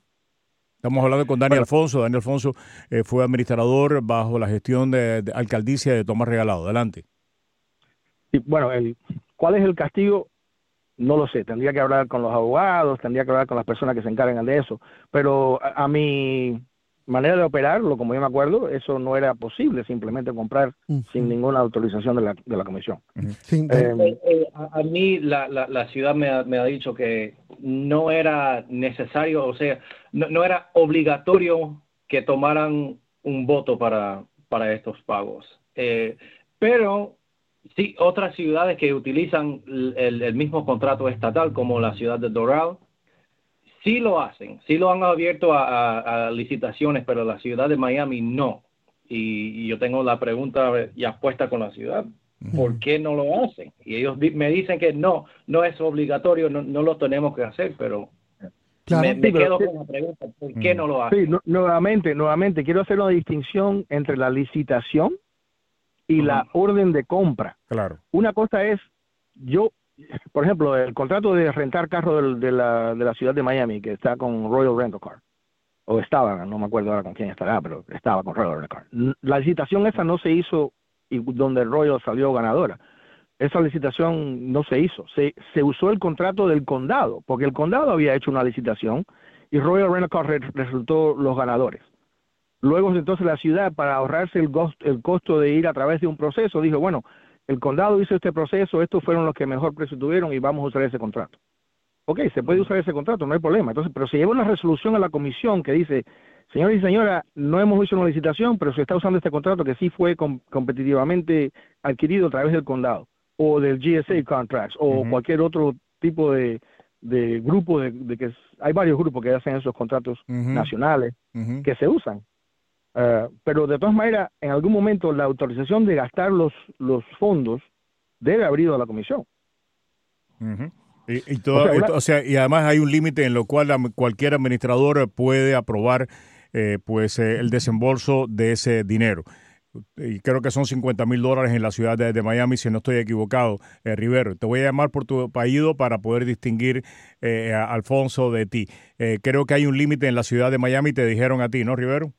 Estamos hablando con Dani Alfonso. Dani Alfonso eh, fue administrador bajo la gestión de, alcaldicia de Tomás Regalado. Adelante. bueno, el, ¿cuál es el castigo? no lo sé, tendría que hablar con los abogados, tendría que hablar con las personas que se encargan de eso, pero a, mi manera de operarlo, como yo me acuerdo, eso no era posible, simplemente comprar sin ninguna autorización de la, de la comisión. Eh, eh, eh, a, mí la, la, ciudad me ha, me ha, dicho que no era necesario, o sea, no, no era obligatorio que tomaran un voto para, para estos pagos. pero Sí, otras ciudades que utilizan el, mismo contrato estatal, como la ciudad de Doral, sí lo hacen, sí lo han abierto a, licitaciones, pero la ciudad de Miami no. Y, yo tengo la pregunta ya puesta con la ciudad, ¿por qué no lo hacen? Y ellos me dicen que no, no es obligatorio, no, lo tenemos que hacer, pero me, quedo con la pregunta, ¿por qué no lo hacen? Sí, nuevamente, nuevamente, quiero hacer una distinción entre la licitación y la orden de compra. Claro. Una cosa es, yo, por ejemplo, el contrato de rentar carro de, la, de la ciudad de Miami, que está con Royal Rental Car, o estaba, no me acuerdo ahora con quién estará, pero estaba con Royal Rental Car. La licitación esa no se hizo y donde Royal salió ganadora. Esa licitación no se hizo. Se, se usó el contrato del condado, porque el condado había hecho una licitación y Royal Rental Car resultó los ganadores. Luego entonces la ciudad, para ahorrarse el, el costo de ir a través de un proceso, dijo, bueno, el condado hizo este proceso, estos fueron los que mejor precio tuvieron y vamos a usar ese contrato. Ok, se puede usar ese contrato, no hay problema. Entonces, pero se lleva una resolución a la comisión que dice, señores y señoras, no hemos hecho una licitación, pero se está usando este contrato que sí fue competitivamente adquirido a través del condado o del GSA contracts o cualquier otro tipo de, grupo de, que hay varios grupos que hacen esos contratos nacionales que se usan. Eh, pero de todas maneras, en algún momento la autorización de gastar los, los fondos debe haber ido a la comisión. y, todo, o, sea, y además hay un límite en lo cual cualquier administrador puede aprobar eh, pues eh, el desembolso de ese dinero. Y creo que son 50 mil dólares en la ciudad de, Miami, si no estoy equivocado, Rivero. Te voy a llamar por tu apellido para poder distinguir a Alfonso de ti. creo que hay un límite en la ciudad de Miami, te dijeron a ti, ¿no, Rivero?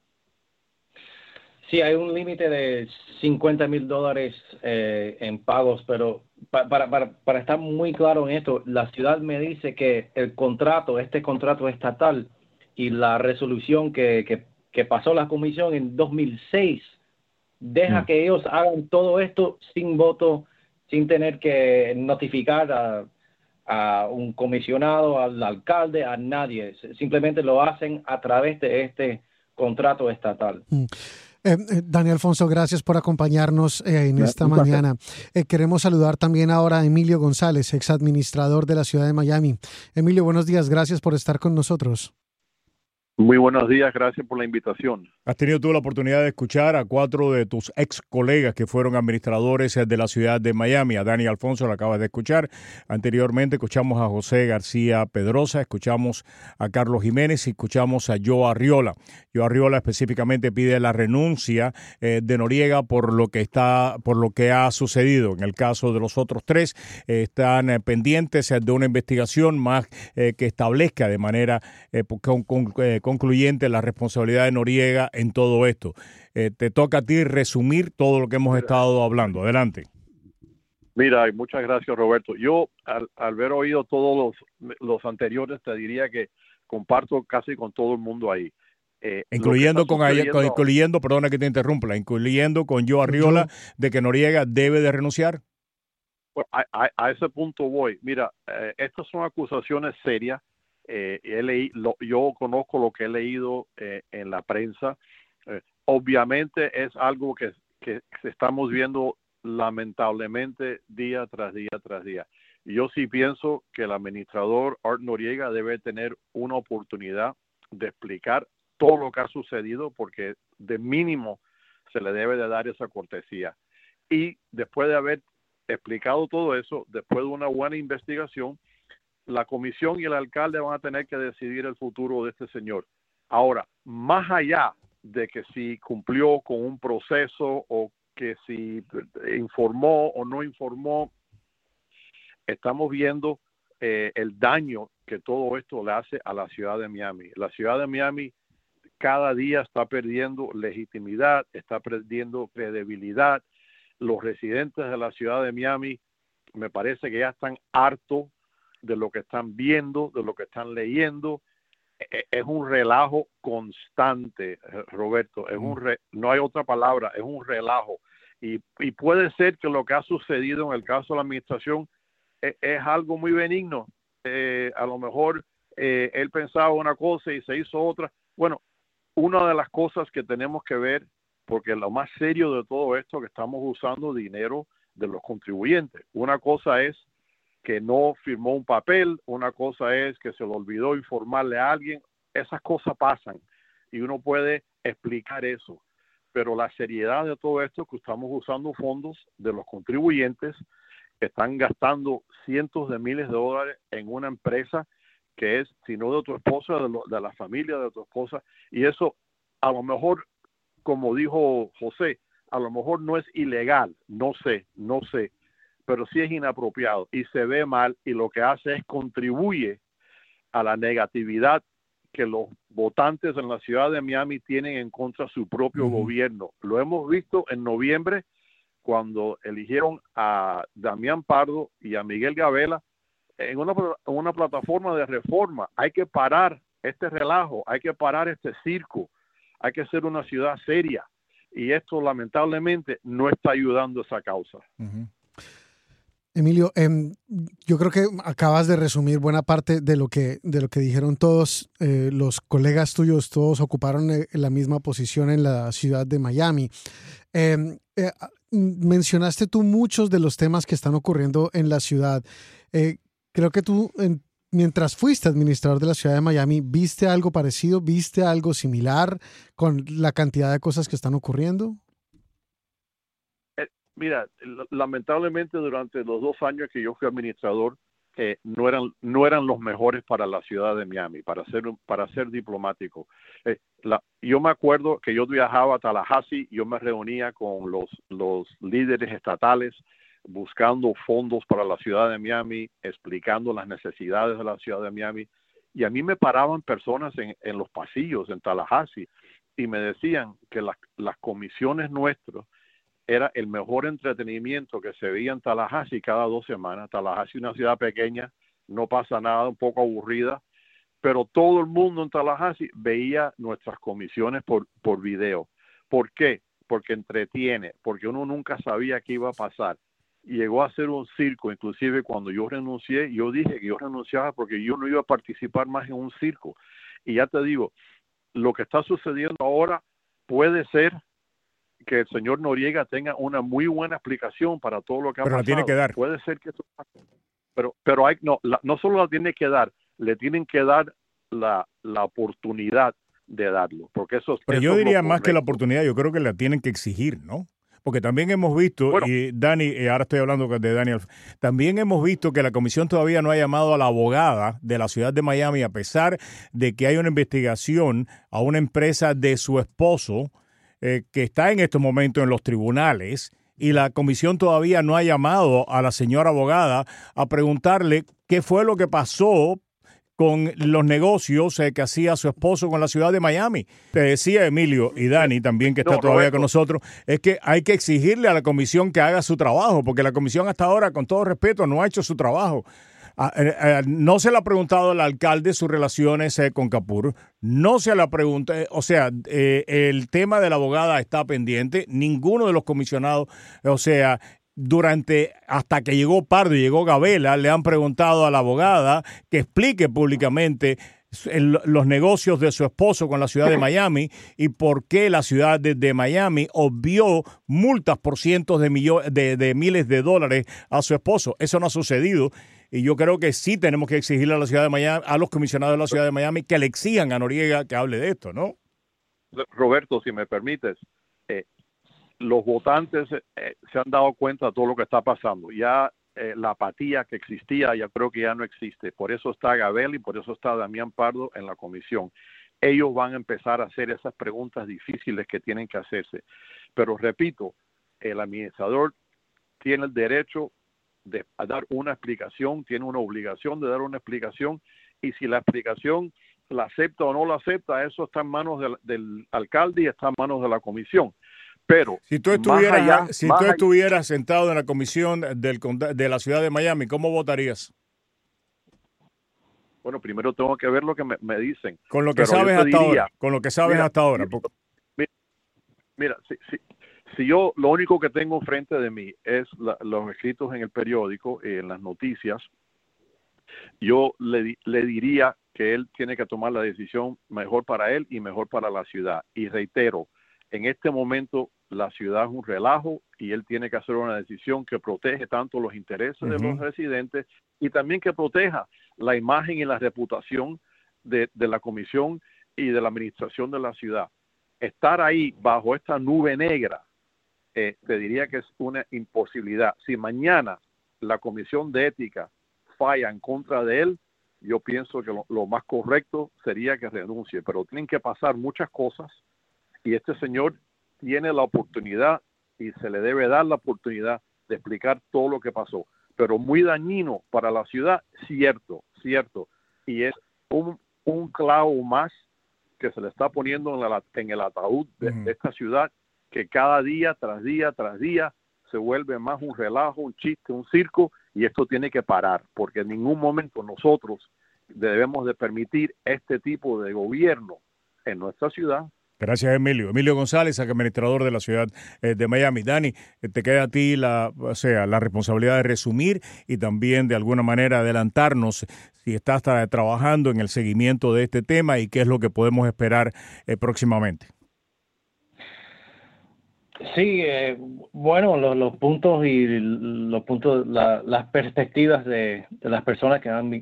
Sí, hay un límite de 50 mil dólares eh, en pagos, pero para, para, para, estar muy claro en esto, la ciudad me dice que el contrato, este contrato estatal y la resolución que, que, pasó la comisión en 2006 deja mm. que ellos hagan todo esto sin voto, sin tener que notificar a, a un comisionado, al alcalde, a nadie. Simplemente lo hacen a través de este contrato estatal. Mm. Eh, eh, Daniel Alfonso, gracias por acompañarnos eh, en esta mañana. queremos saludar también ahora a Emilio González, ex administrador de la ciudad de Miami. Emilio, buenos días, gracias por estar con nosotros. Muy buenos días, gracias por la invitación. Has tenido tú la oportunidad de escuchar a cuatro de tus ex colegas que fueron administradores de la ciudad de Miami. A Dani Alfonso lo acabas de escuchar. Anteriormente escuchamos a José García Pedrosa, escuchamos a Carlos Jiménez y escuchamos a Joe Arriola. Joe Arriola específicamente pide la renuncia eh, de Noriega por lo que está, por lo que ha sucedido. En el caso de los otros tres, eh, están eh, pendientes de una investigación más que establezca de manera con, concluyente la responsabilidad de Noriega en todo esto. Eh, te toca a ti resumir todo lo que hemos estado hablando. Adelante. Mira, muchas gracias Roberto. Yo al, haber oído todos los, los, anteriores te diría que comparto casi con todo el mundo ahí. Eh, incluyendo con, incluyendo, perdona que te interrumpa, incluyendo con yo Arriola de que Noriega debe de renunciar. Pues, a, ese punto voy. Mira, eh, estas son acusaciones serias eh, he yo conozco lo que he leído eh, en la prensa. Eh, obviamente es algo que, que estamos viendo lamentablemente día tras día tras día. Yo sí pienso que el administrador Art Noriega debe tener una oportunidad de explicar todo lo que ha sucedido porque de mínimo se le debe de dar esa cortesía. Y después de haber explicado todo eso, después de una buena investigación, la comisión y el alcalde van a tener que decidir el futuro de este señor. Ahora, más allá de que si cumplió con un proceso o que si informó o no informó, estamos viendo eh, el daño que todo esto le hace a la ciudad de Miami. La ciudad de Miami cada día está perdiendo legitimidad, está perdiendo credibilidad. Los residentes de la ciudad de Miami me parece que ya están hartos de lo que están viendo, de lo que están leyendo. E, e, es un relajo constante, Roberto. Es un no hay otra palabra, es un relajo. Y, y, puede ser que lo que ha sucedido en el caso de la administración es, es algo muy benigno. Eh, a lo mejor eh, él pensaba una cosa y se hizo otra. Bueno, una de las cosas que tenemos que ver, porque lo más serio de todo esto que estamos usando dinero de los contribuyentes. Una cosa es que no firmó un papel, una cosa es que se le olvidó informarle a alguien, esas cosas pasan y uno puede explicar eso. Pero la seriedad de todo esto es que estamos usando fondos de los contribuyentes que están gastando cientos de miles de dólares en una empresa que es, si no de tu esposa, de, de la familia de tu esposa. Y eso, a lo mejor, como dijo José, a lo mejor no es ilegal, no sé, no sé, pero sí es inapropiado y se ve mal y lo que hace es contribuye a la negatividad que los votantes en la ciudad de Miami tienen en contra de su propio gobierno. Lo hemos visto en noviembre cuando eligieron a Damián Pardo y a Miguel en una, en una plataforma de reforma. Hay que parar este relajo, hay que parar este circo, hay que ser una ciudad seria y esto lamentablemente no está ayudando a esa causa. Emilio, em, yo creo que acabas de resumir buena parte de lo que, de lo que dijeron todos eh, los colegas tuyos, todos ocuparon eh, la misma posición en la ciudad de Miami. Em, eh, mencionaste tú muchos de los temas que están ocurriendo en la ciudad. creo que tú mientras fuiste administrador de la ciudad de Miami, ¿viste algo parecido? ¿Viste algo similar con la cantidad de cosas que están ocurriendo? Mira, lamentablemente durante los dos años que yo fui administrador, eh, no eran no eran los mejores para la ciudad de Miami, para ser para ser diplomático. Eh, yo me acuerdo que yo viajaba a Tallahassee, yo me reunía con los los líderes estatales buscando fondos para la ciudad de Miami, explicando las necesidades de la ciudad de Miami. Y a mí me paraban personas en, en los pasillos en Tallahassee y me decían que las comisiones nuestras era el mejor entretenimiento que se veía en Tallahassee cada dos semanas. Tallahassee una ciudad pequeña, no pasa nada, un poco aburrida, pero todo el mundo en Tallahassee veía nuestras comisiones por, por video. ¿Por qué? Porque entretiene, porque uno nunca sabía qué iba a pasar llegó a ser un circo, inclusive cuando yo renuncié, yo dije que yo renunciaba porque yo no iba a participar más en un circo. Y ya te digo, lo que está sucediendo ahora puede ser que el señor Noriega tenga una muy buena explicación para todo lo que ha pero pasado. tiene que dar. Puede ser que pero pero hay no no solo la tiene que dar, le tienen que dar la, la oportunidad de darlo, porque eso Pero yo diría más que la oportunidad, yo creo que la tienen que exigir, ¿no? Porque también hemos visto, y Dani, eh, ahora estoy hablando de Daniel, también hemos visto que la comisión todavía no ha llamado a la abogada de la ciudad de Miami, a pesar de que hay una investigación a una empresa de su esposo eh, que está en estos momentos en los tribunales y la comisión todavía no ha llamado a la señora abogada a preguntarle qué fue lo que pasó con los negocios eh, que hacía su esposo con la ciudad de Miami. Te decía Emilio y Dani también, que está todavía con nosotros, es que hay que exigirle a la comisión que haga su trabajo, porque la comisión hasta ahora, con todo respeto, no ha hecho su trabajo. Ah, eh, eh, no se le ha preguntado al alcalde sus relaciones con Capur, no se le ha preguntado, o sea, el tema de la abogada está pendiente, ninguno de los comisionados, o sea, durante hasta que llegó Pardo y llegó Gabela, le han preguntado a la abogada que explique públicamente los negocios de su esposo con la ciudad de Miami y por qué la ciudad de, Miami obvió multas por cientos de, millones, de, miles de dólares a su esposo. Eso no ha sucedido y yo creo que sí tenemos que exigirle a la ciudad de Miami, a los comisionados de la ciudad de Miami que le exijan a Noriega que hable de esto, ¿no? Roberto, si me permites, eh, los votantes eh, se han dado cuenta de todo lo que está pasando. Ya eh, la apatía que existía, ya creo que ya no existe. Por eso está Gabel y por eso está Damián Pardo en la comisión. Ellos van a empezar a hacer esas preguntas difíciles que tienen que hacerse. Pero repito, el administrador tiene el derecho de dar una explicación, tiene una obligación de dar una explicación y si la explicación la acepta o no la acepta, eso está en manos del, del alcalde y está en manos de la comisión. Pero si tú estuvieras, si tú estuvieras sentado en la comisión del, de la ciudad de Miami, ¿cómo votarías? Bueno, primero tengo que ver lo que me, dicen. Con lo que sabes hasta ahora. Con lo que sabes hasta ahora. Mira, si, si, yo lo único que tengo frente de mí es los escritos en el periódico, en las noticias, yo le, le diría que él tiene que tomar la decisión mejor para él y mejor para la ciudad. Y reitero, en este momento la ciudad es un relajo y él tiene que hacer una decisión que protege tanto los intereses de los residentes y también que proteja la imagen y la reputación de, la comisión y de la administración de la ciudad. Estar ahí bajo esta nube negra, eh, te diría que es una imposibilidad. Si mañana la comisión de ética falla en contra de él, yo pienso que lo más correcto sería que renuncie, pero tienen que pasar muchas cosas y este señor tiene la oportunidad y se le debe dar la oportunidad de explicar todo lo que pasó. Pero muy dañino para la ciudad, cierto, cierto. Y es un, un clavo más que se le está poniendo en, la, en el ataúd de, esta ciudad, que cada día tras día tras día se vuelve más un relajo, un chiste, un circo, y esto tiene que parar, porque en ningún momento nosotros debemos de permitir este tipo de gobierno en nuestra ciudad Gracias, Emilio. Emilio González, administrador de la ciudad eh, de Miami. Dani, eh, te queda a ti la, o sea, la responsabilidad de resumir y también de alguna manera adelantarnos si estás trabajando en el seguimiento de este tema y qué es lo que podemos esperar eh, próximamente. Sí, bueno, los, puntos y los puntos, las perspectivas de, las personas que han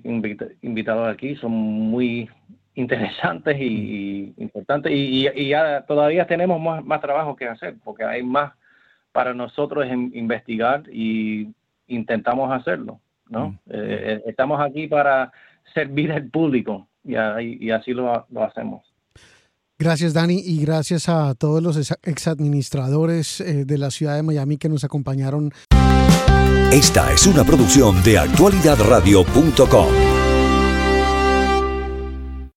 invitado aquí son muy interesantes y, importantes y, ya todavía tenemos más, más, trabajo que hacer porque hay más para nosotros en investigar y intentamos hacerlo, ¿no? Eh, eh, estamos aquí para servir al público y, y así lo, lo, hacemos. Gracias Dani y gracias a todos los exadministradores eh, de la ciudad de Miami que nos acompañaron. Esta es una producción de actualidadradio.com.